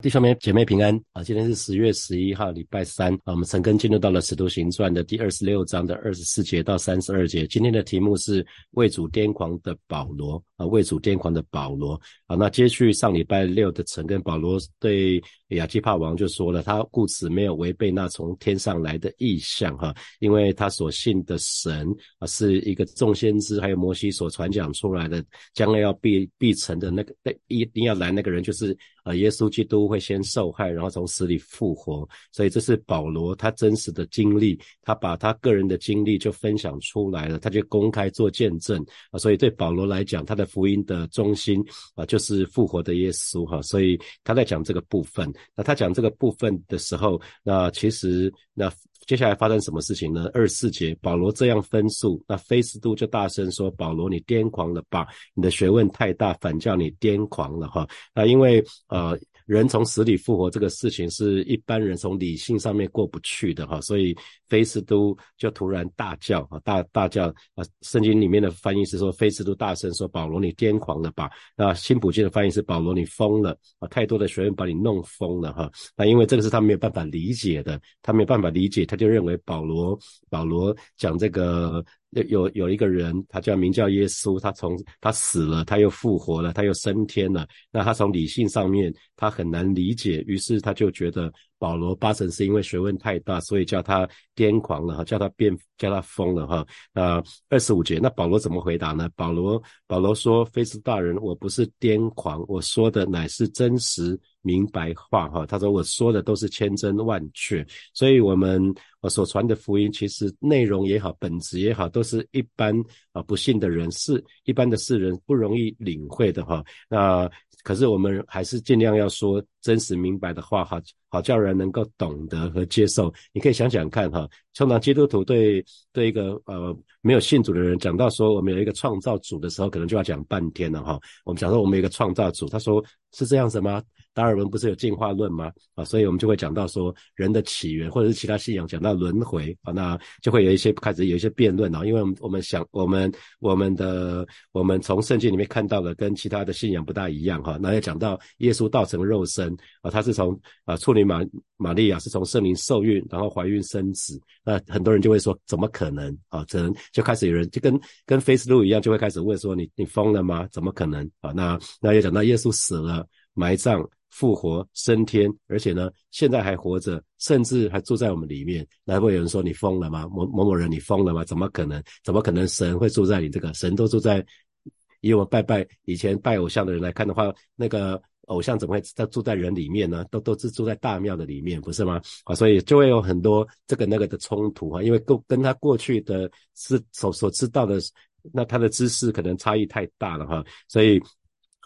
弟兄们、姐妹平安啊！今天是十月十一号，礼拜三啊。我们陈根进入到了《使徒行传》的第二十六章的二十四节到三十二节。今天的题目是为主癫狂的保罗啊，为主癫狂的保罗啊。那接续上礼拜六的陈根，保罗对亚基帕王就说了，他故此没有违背那从天上来的意象哈，因为他所信的神啊，是一个众先知还有摩西所传讲出来的，将来要必必成的那个一定要来那个人就是。啊，耶稣基督会先受害，然后从死里复活，所以这是保罗他真实的经历，他把他个人的经历就分享出来了，他就公开做见证啊。所以对保罗来讲，他的福音的中心啊，就是复活的耶稣哈。所以他在讲这个部分，那他讲这个部分的时候，那其实那。接下来发生什么事情呢？二十四节，保罗这样分数，那菲斯都就大声说：“保罗，你癫狂了吧？你的学问太大，反叫你癫狂了哈。”那因为呃。人从死里复活这个事情是一般人从理性上面过不去的哈，所以菲斯都就突然大叫啊，大大叫啊！圣经里面的翻译是说菲斯都大声说：“保罗，你癫狂了吧？”那新普京的翻译是：“保罗，你疯了啊！太多的学员把你弄疯了哈。”那因为这个是他没有办法理解的，他没有办法理解，他就认为保罗保罗讲这个。有有有一个人，他叫名叫耶稣，他从他死了，他又复活了，他又升天了。那他从理性上面，他很难理解，于是他就觉得保罗八成是因为学问太大，所以叫他癫狂了哈，叫他变，叫他疯了哈。那二十五节，那保罗怎么回答呢？保罗保罗说：“菲斯大人，我不是癫狂，我说的乃是真实。”明白话哈，他说我说的都是千真万确，所以我们我所传的福音，其实内容也好，本质也好，都是一般啊不信的人是一般的世人不容易领会的哈。那可是我们还是尽量要说真实明白的话哈，好叫人能够懂得和接受。你可以想想看哈，通常基督徒对对一个呃没有信主的人讲到说我们有一个创造主的时候，可能就要讲半天了哈。我们讲说我们有一个创造主，他说是这样子吗？达尔文不是有进化论吗？啊，所以我们就会讲到说人的起源，或者是其他信仰讲到轮回啊，那就会有一些开始有一些辩论啊，因为我们我们想我们我们的我们从圣经里面看到的跟其他的信仰不大一样哈。那要讲到耶稣道成肉身啊，他是从啊处女玛玛利亚是从圣灵受孕，然后怀孕生子，那很多人就会说怎么可能啊？可能就开始有人就跟跟 Facebook 一样，就会开始问说你你疯了吗？怎么可能啊？那那要讲到耶稣死了埋葬。复活升天，而且呢，现在还活着，甚至还住在我们里面。那会有人说你疯了吗？某某某人，你疯了吗？怎么可能？怎么可能神会住在你这个？神都住在，以我们拜拜以前拜偶像的人来看的话，那个偶像怎么会在住在人里面呢？都都是住在大庙的里面，不是吗？啊，所以就会有很多这个那个的冲突啊，因为跟跟他过去的是所所知道的，那他的知识可能差异太大了哈，所以。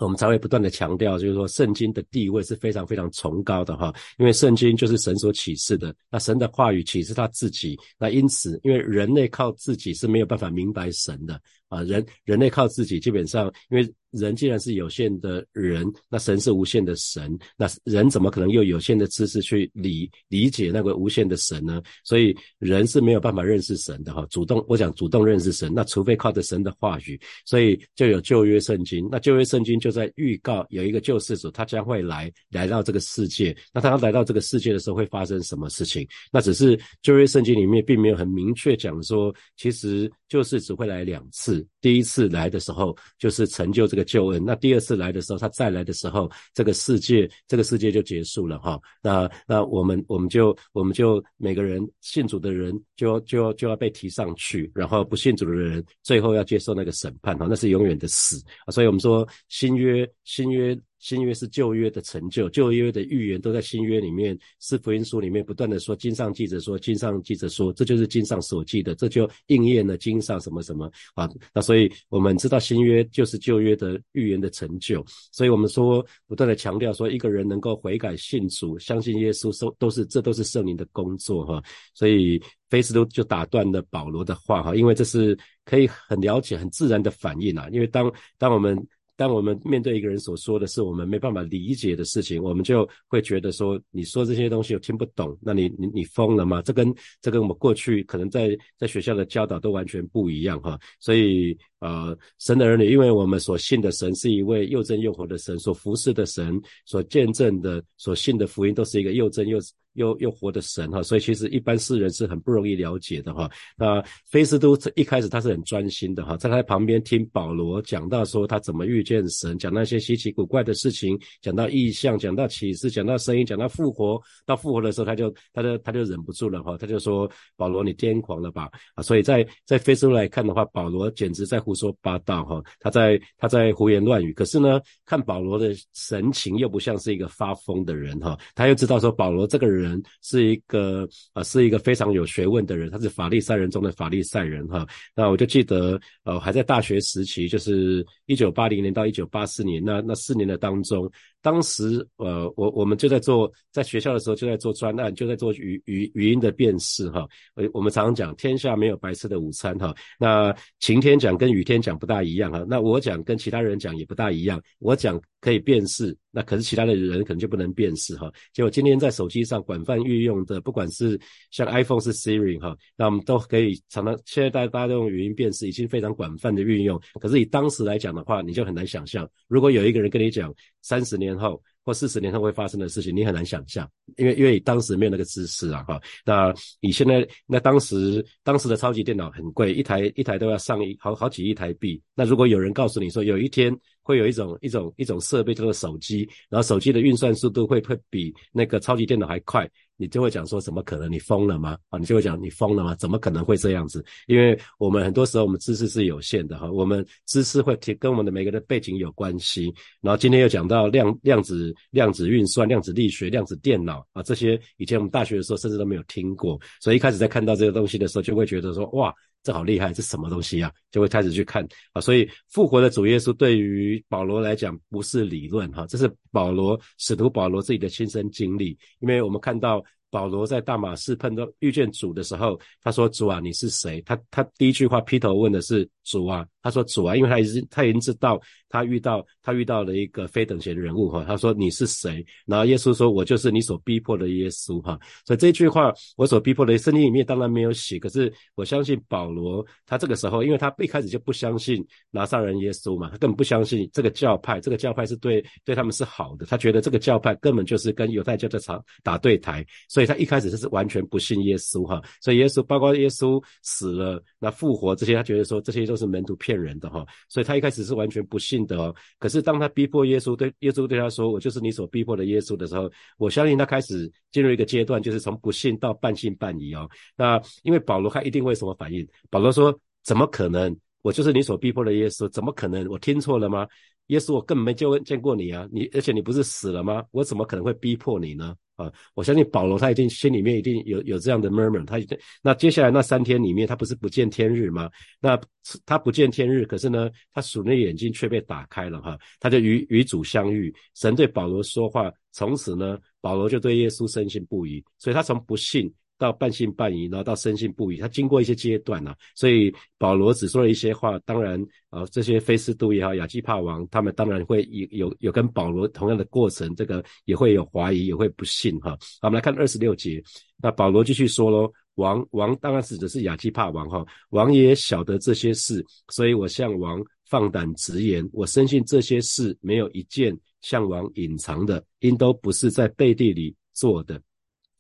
我们才会不断的强调，就是说圣经的地位是非常非常崇高的哈，因为圣经就是神所启示的，那神的话语启示他自己，那因此，因为人类靠自己是没有办法明白神的啊，人人类靠自己基本上因为。人既然是有限的人，那神是无限的神，那人怎么可能用有限的知识去理理解那个无限的神呢？所以人是没有办法认识神的哈。主动我想主动认识神，那除非靠着神的话语，所以就有旧约圣经。那旧约圣经就在预告有一个救世主，他将会来来到这个世界。那他要来到这个世界的时候会发生什么事情？那只是旧约圣经里面并没有很明确讲说，其实就是只会来两次。第一次来的时候就是成就这个。救恩，那第二次来的时候，他再来的时候，这个世界，这个世界就结束了哈。那那我们我们就我们就每个人信主的人就就就要被提上去，然后不信主的人最后要接受那个审判哈，那是永远的死啊。所以我们说新约新约。新约是旧约的成就，旧约的预言都在新约里面，是福音书里面不断的说，经上记着说，经上记着说，这就是经上所记的，这就应验了经上什么什么啊。那所所以我们知道新约就是旧约的预言的成就，所以我们说不断的强调说，一个人能够悔改信主，相信耶稣，都都是这都是圣灵的工作哈。所以菲斯都就打断了保罗的话哈，因为这是可以很了解、很自然的反应啊。因为当当我们当我们面对一个人所说的是我们没办法理解的事情，我们就会觉得说，你说这些东西我听不懂，那你你你疯了吗？这跟这跟我们过去可能在在学校的教导都完全不一样哈。所以呃，神的儿女，因为我们所信的神是一位又真又活的神，所服侍的神，所见证的、所信的福音都是一个又真又。又又活的神哈，所以其实一般世人是很不容易了解的哈。那菲斯都一开始他是很专心的哈，在他旁边听保罗讲到说他怎么遇见神，讲那些稀奇古怪的事情，讲到异象，讲到启示，讲到声音，讲到复活。到复活的时候，他就他就他就忍不住了哈，他就说保罗你癫狂了吧啊！所以在在菲斯都来看的话，保罗简直在胡说八道哈，他在他在胡言乱语。可是呢，看保罗的神情又不像是一个发疯的人哈，他又知道说保罗这个人。人是一个啊，是一个非常有学问的人，他是法利赛人中的法利赛人哈。那我就记得，呃，还在大学时期，就是一九八零年到一九八四年那那四年的当中，当时呃，我我们就在做，在学校的时候就在做专案，就在做语语语音的辨识哈。呃，我们常常讲天下没有白吃的午餐哈。那晴天讲跟雨天讲不大一样哈。那我讲跟其他人讲也不大一样，我讲可以辨识。那可是其他的人可能就不能辨识哈。结果今天在手机上广泛运用的，不管是像 iPhone 是 Siri 哈，那我们都可以常常现在大大家都用语音辨识，已经非常广泛的运用。可是以当时来讲的话，你就很难想象，如果有一个人跟你讲三十年后或四十年后会发生的事情，你很难想象，因为因为当时没有那个知识啊哈。那你现在那当时当时的超级电脑很贵，一台一台都要上一好好几亿台币。那如果有人告诉你说有一天，会有一种一种一种设备叫做手机，然后手机的运算速度会会比那个超级电脑还快，你就会讲说怎么可能？你疯了吗？啊，你就会讲你疯了吗？怎么可能会这样子？因为我们很多时候我们知识是有限的哈，我们知识会跟我们的每个人的背景有关系。然后今天又讲到量量子量子运算、量子力学、量子电脑啊，这些以前我们大学的时候甚至都没有听过，所以一开始在看到这个东西的时候，就会觉得说哇。这好厉害，这什么东西啊？就会开始去看啊。所以复活的主耶稣对于保罗来讲不是理论哈，这是保罗使徒保罗自己的亲身经历。因为我们看到保罗在大马士碰到遇见主的时候，他说：“主啊，你是谁？”他他第一句话劈头问的是：“主啊。”他说：“主啊，因为他已经他已经知道他遇到他遇到了一个非等闲的人物哈。他说你是谁？然后耶稣说：我就是你所逼迫的耶稣哈。所以这句话我所逼迫的圣经里面当然没有写，可是我相信保罗他这个时候，因为他一开始就不相信拿撒人耶稣嘛，他根本不相信这个教派，这个教派是对对他们是好的，他觉得这个教派根本就是跟犹太教在打打对台，所以所以他一开始就是完全不信耶稣哈。所以耶稣包括耶稣死了那复活这些，他觉得说这些都是门徒骗。人的哈，所以他一开始是完全不信的哦。可是当他逼迫耶稣，对耶稣对他说：“我就是你所逼迫的耶稣”的时候，我相信他开始进入一个阶段，就是从不信到半信半疑哦。那因为保罗他一定会什么反应？保罗说：“怎么可能？我就是你所逼迫的耶稣？怎么可能？我听错了吗？耶稣，我根本没见见过你啊！你而且你不是死了吗？我怎么可能会逼迫你呢？”啊，我相信保罗他一定心里面一定有有这样的 murmur，他那接下来那三天里面，他不是不见天日吗？那他不见天日，可是呢，他属那眼睛却被打开了哈，他就与与主相遇，神对保罗说话，从此呢，保罗就对耶稣深信不疑，所以他从不信。到半信半疑，然后到深信不疑，他经过一些阶段呐，所以保罗只说了一些话。当然，呃，这些菲斯都也好，亚基帕王他们当然会有有有跟保罗同样的过程，这个也会有怀疑，也会不信哈。好，我们来看二十六节，那保罗继续说喽，王王当然指的是亚基帕王哈，王也晓得这些事，所以我向王放胆直言，我深信这些事没有一件向王隐藏的，因都不是在背地里做的。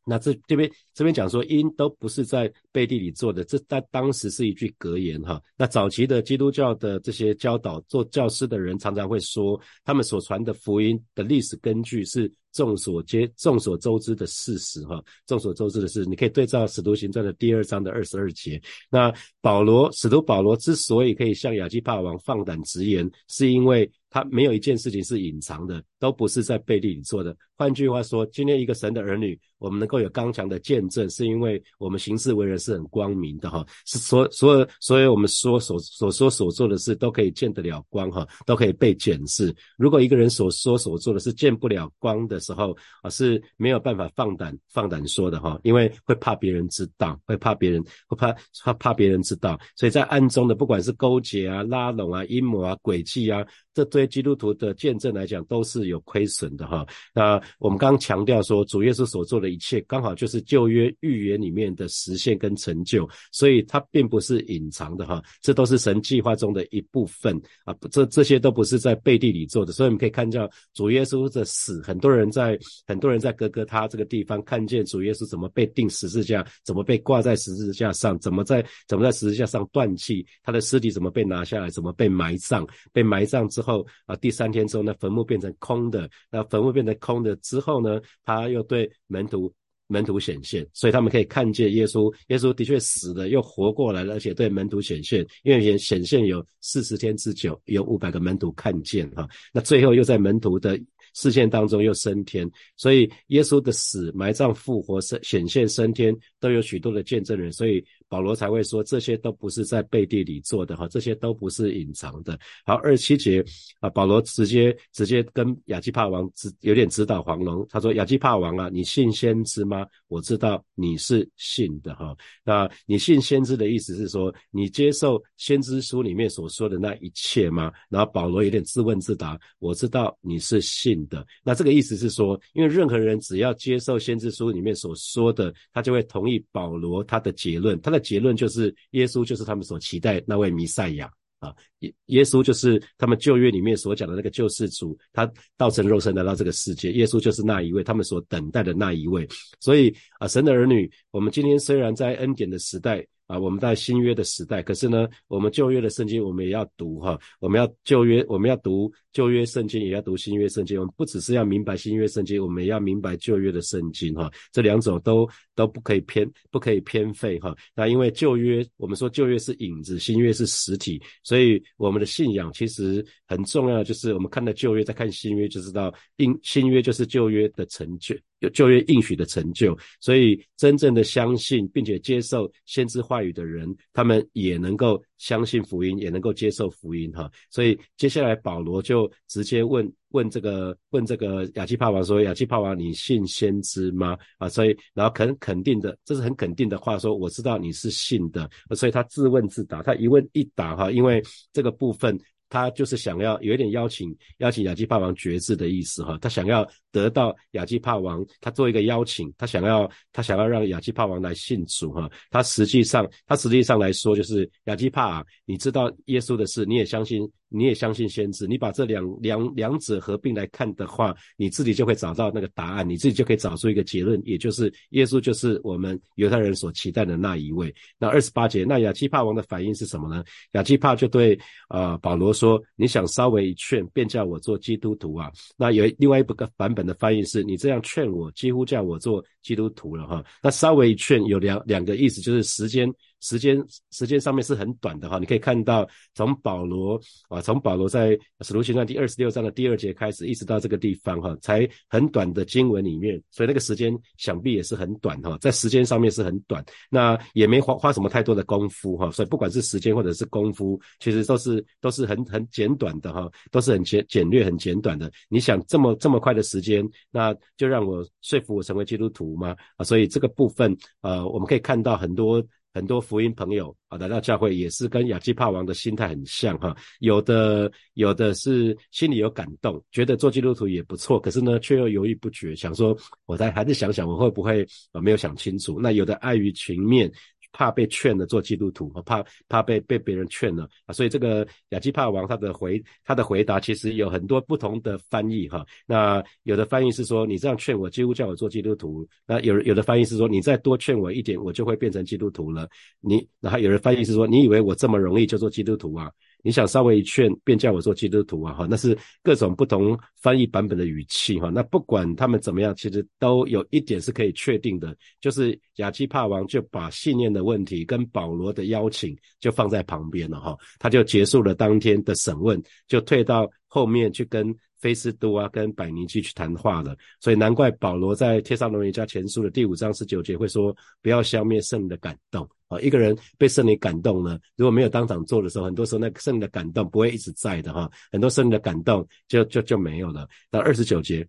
那这这边这边讲说，因都不是在背地里做的，这在当时是一句格言哈。那早期的基督教的这些教导做教师的人，常常会说，他们所传的福音的历史根据是。众所皆众所周知的事实，哈，众所周知的是，你可以对照《使徒行传》的第二章的二十二节。那保罗，使徒保罗之所以可以向亚基帕王放胆直言，是因为他没有一件事情是隐藏的，都不是在背地里做的。换句话说，今天一个神的儿女，我们能够有刚强的见证，是因为我们行事为人是很光明的，哈，是所所有所有我们说所所说所做的事都可以见得了光，哈，都可以被检视。如果一个人所说所做的是见不了光的，时候啊是没有办法放胆放胆说的哈，因为会怕别人知道，会怕别人会怕怕怕别人知道，所以在暗中的不管是勾结啊、拉拢啊、阴谋啊、诡计啊，这对基督徒的见证来讲都是有亏损的哈。那我们刚刚强调说，主耶稣所做的一切，刚好就是旧约预言里面的实现跟成就，所以它并不是隐藏的哈，这都是神计划中的一部分啊。这这些都不是在背地里做的，所以我们可以看到主耶稣的死，很多人在很多人在哥哥他这个地方看见主耶稣怎么被钉十字架，怎么被挂在十字架上，怎么在怎么在十字架上断气，他的尸体怎么被拿下来，怎么被埋葬，被埋葬之后啊，第三天之后，那坟墓变成空的，那坟墓变成空的之后呢，他又对门徒。门徒显现，所以他们可以看见耶稣。耶稣的确死了，又活过来了，而且对门徒显现。因为显显现有四十天之久，有五百个门徒看见哈。那最后又在门徒的视线当中又升天。所以耶稣的死、埋葬、复活、升显现、升天，都有许多的见证人。所以。保罗才会说这些都不是在背地里做的哈，这些都不是隐藏的。好，二七节啊，保罗直接直接跟亚基帕王指有点指导黄龙，他说：“亚基帕王啊，你信先知吗？我知道你是信的哈。那你信先知的意思是说，你接受先知书里面所说的那一切吗？”然后保罗有点自问自答：“我知道你是信的。”那这个意思是说，因为任何人只要接受先知书里面所说的，他就会同意保罗他的结论，他的。结论就是耶稣就是他们所期待那位弥赛亚啊，耶耶稣就是他们旧约里面所讲的那个救世主，他道成肉身来到这个世界，耶稣就是那一位，他们所等待的那一位。所以啊，神的儿女，我们今天虽然在恩典的时代。啊，我们在新约的时代，可是呢，我们旧约的圣经我们也要读哈，我们要旧约，我们要读旧约圣经，也要读新约圣经。我们不只是要明白新约圣经，我们也要明白旧约的圣经哈。这两种都都不可以偏，不可以偏废哈。那因为旧约，我们说旧约是影子，新约是实体，所以我们的信仰其实很重要，就是我们看到旧约，再看新约，就知道应新约就是旧约的成就。有就业应许的成就，所以真正的相信并且接受先知话语的人，他们也能够相信福音，也能够接受福音哈。所以接下来保罗就直接问问这个问这个亚基帕王说：“亚基帕王，你信先知吗？”啊，所以然后肯肯定的，这是很肯定的话，说我知道你是信的。所以他自问自答，他一问一答哈，因为这个部分。他就是想要有一点邀请邀请亚基帕王决志的意思哈，他想要得到亚基帕王，他做一个邀请，他想要他想要让亚基帕王来信主哈，他实际上他实际上来说就是亚基帕，啊你知道耶稣的事，你也相信。你也相信先知，你把这两两两者合并来看的话，你自己就会找到那个答案，你自己就可以找出一个结论，也就是耶稣就是我们犹太人所期待的那一位。那二十八节，那亚基帕王的反应是什么呢？亚基帕就对啊保罗说：“你想稍微一劝，便叫我做基督徒啊？”那有另外一个版本的翻译是：“你这样劝我，几乎叫我做基督徒了哈。”那稍微一劝有两两个意思，就是时间。时间时间上面是很短的哈，你可以看到从保罗啊，从保罗在使徒行传第二十六章的第二节开始，一直到这个地方哈，才很短的经文里面，所以那个时间想必也是很短哈，在时间上面是很短，那也没花花什么太多的功夫哈，所以不管是时间或者是功夫，其实都是都是很很简短的哈，都是很简简略很简短的。你想这么这么快的时间，那就让我说服我成为基督徒吗？啊，所以这个部分呃，我们可以看到很多。很多福音朋友啊来到教会，也是跟亚基帕王的心态很像哈。有的有的是心里有感动，觉得做基督徒也不错，可是呢却又犹豫不决，想说我再还是想想我会不会啊没有想清楚。那有的碍于情面。怕被劝了做基督徒，怕怕被被别人劝了啊，所以这个亚基帕王他的回他的回答其实有很多不同的翻译哈。那有的翻译是说你这样劝我，几乎叫我做基督徒。那有有的翻译是说你再多劝我一点，我就会变成基督徒了。你然后有人翻译是说你以为我这么容易就做基督徒啊？你想稍微一劝，便叫我做基督徒啊？哈，那是各种不同翻译版本的语气哈。那不管他们怎么样，其实都有一点是可以确定的，就是亚基帕王就把信念的问题跟保罗的邀请就放在旁边了哈。他就结束了当天的审问，就退到后面去跟菲斯都啊、跟百尼基去谈话了。所以难怪保罗在帖撒罗尼迦前书的第五章十九节会说：不要消灭圣的感动。啊，一个人被圣灵感动呢，如果没有当场做的时候，很多时候那个圣灵的感动不会一直在的哈，很多圣灵的感动就就就没有了。到二十九节，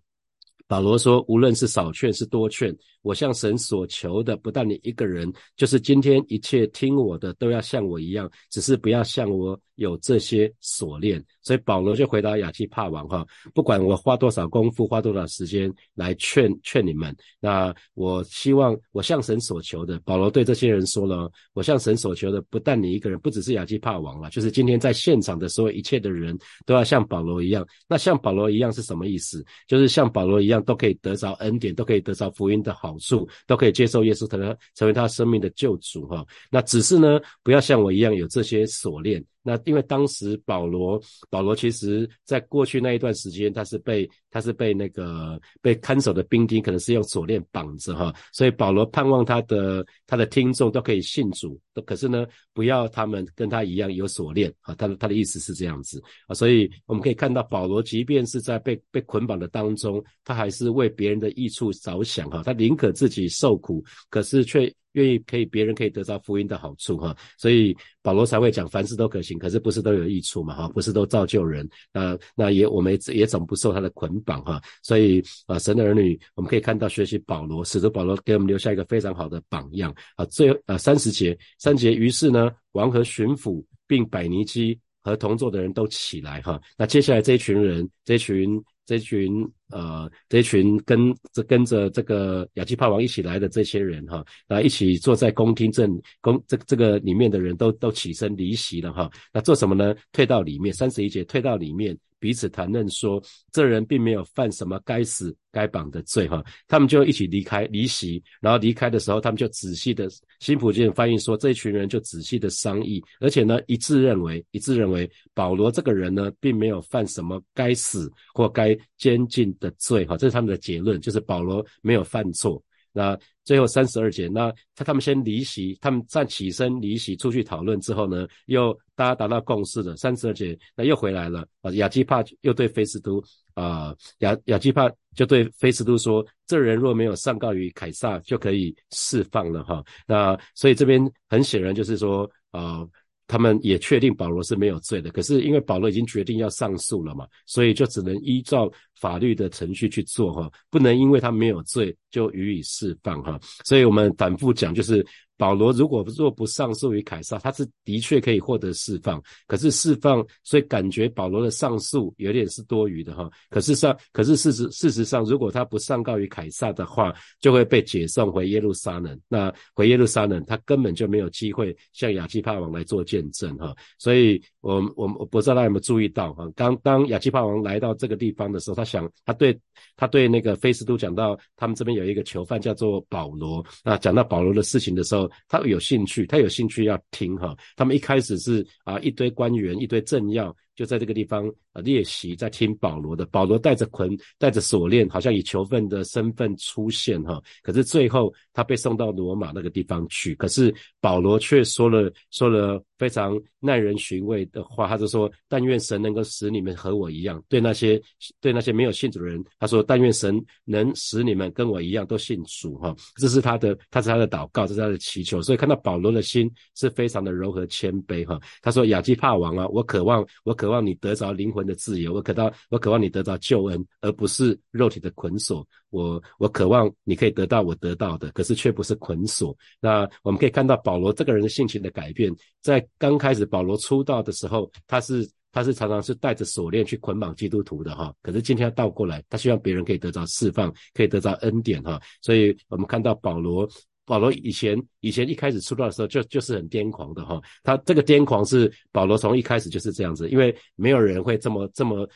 保罗说，无论是少劝是多劝，我向神所求的不但你一个人，就是今天一切听我的都要像我一样，只是不要像我有这些锁链。所以保罗就回答亚基帕王哈，不管我花多少功夫，花多少时间来劝劝你们，那我希望我向神所求的。保罗对这些人说了，我向神所求的不但你一个人，不只是亚基帕王了，就是今天在现场的所有一切的人都要像保罗一样。那像保罗一样是什么意思？就是像保罗一样都可以得着恩典，都可以得着福音的好处，都可以接受耶稣成为成为他生命的救主哈。那只是呢，不要像我一样有这些锁链。那因为当时保罗，保罗其实在过去那一段时间，他是被他是被那个被看守的兵丁，可能是用锁链绑着哈，所以保罗盼望他的他的听众都可以信主，可是呢，不要他们跟他一样有锁链啊，他的他的意思是这样子啊，所以我们可以看到保罗即便是在被被捆绑的当中，他还是为别人的益处着想哈，他宁可自己受苦，可是却。愿意可以别人可以得到福音的好处哈，所以保罗才会讲凡事都可行，可是不是都有益处嘛哈，不是都造就人，那那也我们也总不受他的捆绑哈，所以啊神的儿女我们可以看到学习保罗，使得保罗给我们留下一个非常好的榜样啊。最啊三十节三节，于是呢王和巡抚并百尼基和同座的人都起来哈，那接下来这一群人这群。这群呃，这群跟这跟着这个亚基帕王一起来的这些人哈，那一起坐在宫廷正宫这这个里面的人都都起身离席了哈。那做什么呢？退到里面，三十一节退到里面。彼此谈论说，这人并没有犯什么该死该绑的罪哈，他们就一起离开离席，然后离开的时候，他们就仔细的，新普京翻译说，这一群人就仔细的商议，而且呢，一致认为，一致认为保罗这个人呢，并没有犯什么该死或该监禁的罪哈，这是他们的结论，就是保罗没有犯错。那最后三十二节，那他他们先离席，他们站起身离席出去讨论之后呢，又大家达到共识了。三十二节，那又回来了啊。亚基帕又对菲斯都啊，亚亚基帕就对菲斯都说：“这人若没有上告于凯撒，就可以释放了哈。”那所以这边很显然就是说啊。他们也确定保罗是没有罪的，可是因为保罗已经决定要上诉了嘛，所以就只能依照法律的程序去做哈，不能因为他没有罪就予以释放哈。所以我们反复讲就是。保罗如果若不上诉于凯撒，他是的确可以获得释放。可是释放，所以感觉保罗的上诉有点是多余的哈。可是上，可是事实事实上，如果他不上告于凯撒的话，就会被解送回耶路撒冷。那回耶路撒冷，他根本就没有机会向亚基帕王来做见证哈。所以，我我我不知道大家有没有注意到哈？当当亚基帕王来到这个地方的时候，他想，他对他对那个菲斯都讲到，他们这边有一个囚犯叫做保罗。那讲到保罗的事情的时候，他有兴趣，他有兴趣要听哈。他们一开始是啊，一堆官员，一堆政要。就在这个地方呃列席，在听保罗的。保罗带着捆，带着锁链，好像以囚犯的身份出现哈。可是最后他被送到罗马那个地方去。可是保罗却说了说了非常耐人寻味的话，他就说：但愿神能够使你们和我一样。对那些对那些没有信主的人，他说：但愿神能使你们跟我一样都信主哈。这是他的，他是他的祷告，这是他的祈求。所以看到保罗的心是非常的柔和谦卑哈。他说：亚基帕王啊，我渴望我渴。望你得着灵魂的自由，我渴到我渴望你得着救恩，而不是肉体的捆锁。我我渴望你可以得到我得到的，可是却不是捆锁。那我们可以看到保罗这个人的性情的改变，在刚开始保罗出道的时候，他是他是常常是带着锁链去捆绑基督徒的哈。可是今天倒过来，他希望别人可以得到释放，可以得到恩典哈。所以我们看到保罗。保罗以前以前一开始出道的时候就就是很癫狂的哈，他这个癫狂是保罗从一开始就是这样子，因为没有人会这么这么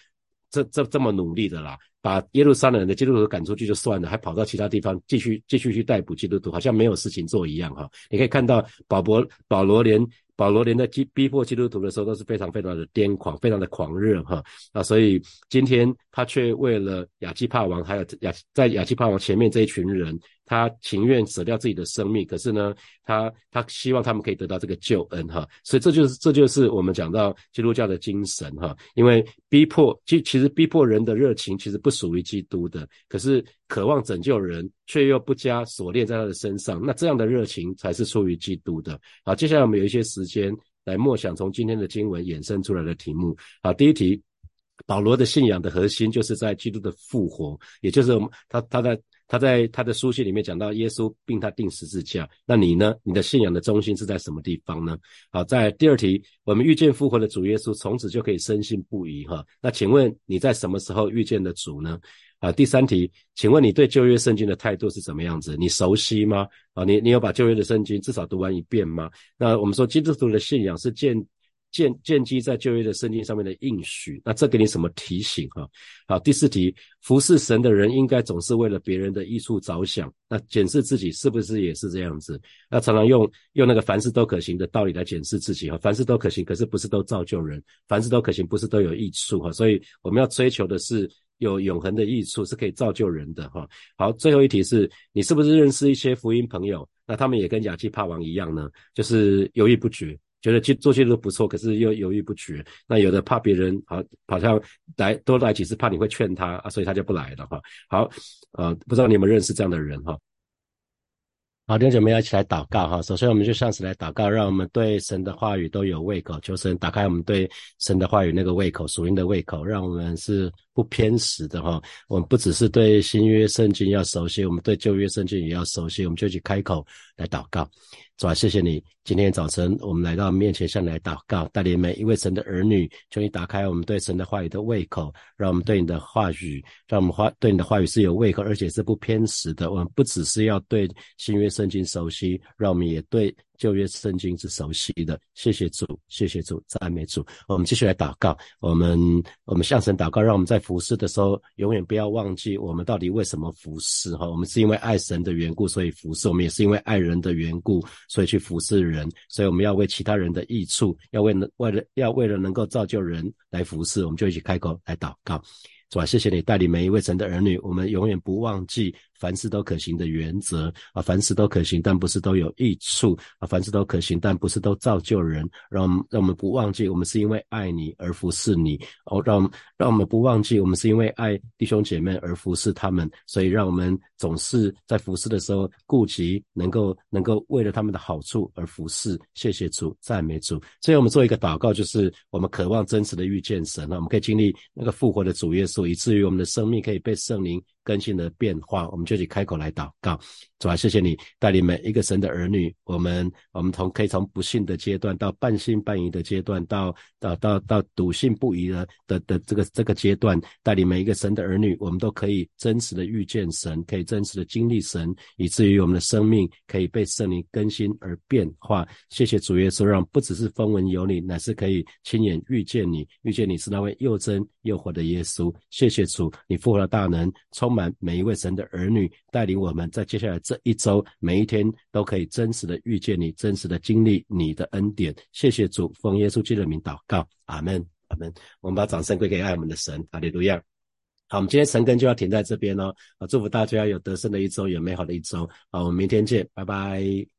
这这这么努力的啦，把耶路撒冷的基督徒赶出去就算了，还跑到其他地方继续继续去逮捕基督徒，好像没有事情做一样哈。你可以看到保罗保罗连。保罗连在逼逼迫基督徒的时候都是非常非常的癫狂，非常的狂热哈啊，所以今天他却为了亚基帕王，还有亚在亚基帕王前面这一群人，他情愿舍掉自己的生命，可是呢，他他希望他们可以得到这个救恩哈，所以这就是这就是我们讲到基督教的精神哈，因为逼迫其其实逼迫人的热情其实不属于基督的，可是。渴望拯救人，却又不加锁链在他的身上，那这样的热情才是出于基督的。好，接下来我们有一些时间来默想从今天的经文衍生出来的题目。好，第一题，保罗的信仰的核心就是在基督的复活，也就是他他在他在他的书信里面讲到耶稣并他定十字架。那你呢？你的信仰的中心是在什么地方呢？好，在第二题，我们遇见复活的主耶稣，从此就可以深信不疑哈。那请问你在什么时候遇见的主呢？啊，第三题，请问你对旧约圣经的态度是怎么样子？你熟悉吗？啊，你你有把旧约的圣经至少读完一遍吗？那我们说基督徒的信仰是建。建建基在旧约的圣经上面的应许，那这给你什么提醒哈？好，第四题，服侍神的人应该总是为了别人的益处着想，那检视自己是不是也是这样子？那常常用用那个凡事都可行的道理来检视自己哈，凡事都可行，可是不是都造就人，凡事都可行，不是都有益处哈，所以我们要追求的是有永恒的益处，是可以造就人的哈。好，最后一题是你是不是认识一些福音朋友？那他们也跟亚基帕王一样呢，就是犹豫不决。觉得去做些都不错，可是又犹豫不决。那有的怕别人好，好像来多来几次，怕你会劝他啊，所以他就不来了哈。好，呃，不知道你有没有认识这样的人哈？好，弟兄姐妹要一起来祷告哈。首先，我们就上次来祷告，让我们对神的话语都有胃口，求神打开我们对神的话语那个胃口，属灵的胃口，让我们是不偏食的哈。我们不只是对新约圣经要熟悉，我们对旧约圣经也要熟悉。我们就去开口来祷告。主啊，谢谢你，今天早晨我们来到面前向你来祷告，带领每一位神的儿女，求你打开我们对神的话语的胃口，让我们对你的话语，让我们话对你的话语是有胃口，而且是不偏食的。我们不只是要对新约圣经熟悉，让我们也对。旧约圣经是熟悉的，谢谢主，谢谢主，赞美主。我们继续来祷告，我们我们向神祷告，让我们在服侍的时候，永远不要忘记我们到底为什么服侍哈。我们是因为爱神的缘故，所以服侍；我们也是因为爱人的缘故，所以去服侍人。所以我们要为其他人的益处，要为能为了要为了能够造就人来服侍，我们就一起开口来祷告，是吧？谢谢你带领每一位神的儿女，我们永远不忘记。凡事都可行的原则啊，凡事都可行，但不是都有益处啊。凡事都可行，但不是都造就人。让我们让我们不忘记，我们是因为爱你而服侍你哦。让让我们不忘记，我们是因为爱弟兄姐妹而服侍他们。所以让我们总是在服侍的时候顾及能够能够为了他们的好处而服侍。谢谢主，赞美主。所以我们做一个祷告，就是我们渴望真实的遇见神啊，我们可以经历那个复活的主耶稣，以至于我们的生命可以被圣灵。更新的变化，我们就去开口来祷告。主啊，谢谢你带领每一个神的儿女，我们我们从可以从不信的阶段到半信半疑的阶段，到到到到笃信不疑的的的这个这个阶段，带领每一个神的儿女，我们都可以真实的遇见神，可以真实的经历神，以至于我们的生命可以被圣灵更新而变化。谢谢主耶稣，让不只是风闻有你，乃是可以亲眼遇见你，遇见你是那位又真又活的耶稣。谢谢主，你复活的大能充满。每一位神的儿女带领我们在接下来这一周，每一天都可以真实的遇见你，真实的经历你的恩典。谢谢主，奉耶稣基督的名祷告，阿门，阿门。我们把掌声归给爱我们的神，阿利路亚。好，我们今天晨更就要停在这边哦。啊，祝福大家有得胜的一周，有美好的一周。好，我们明天见，拜拜。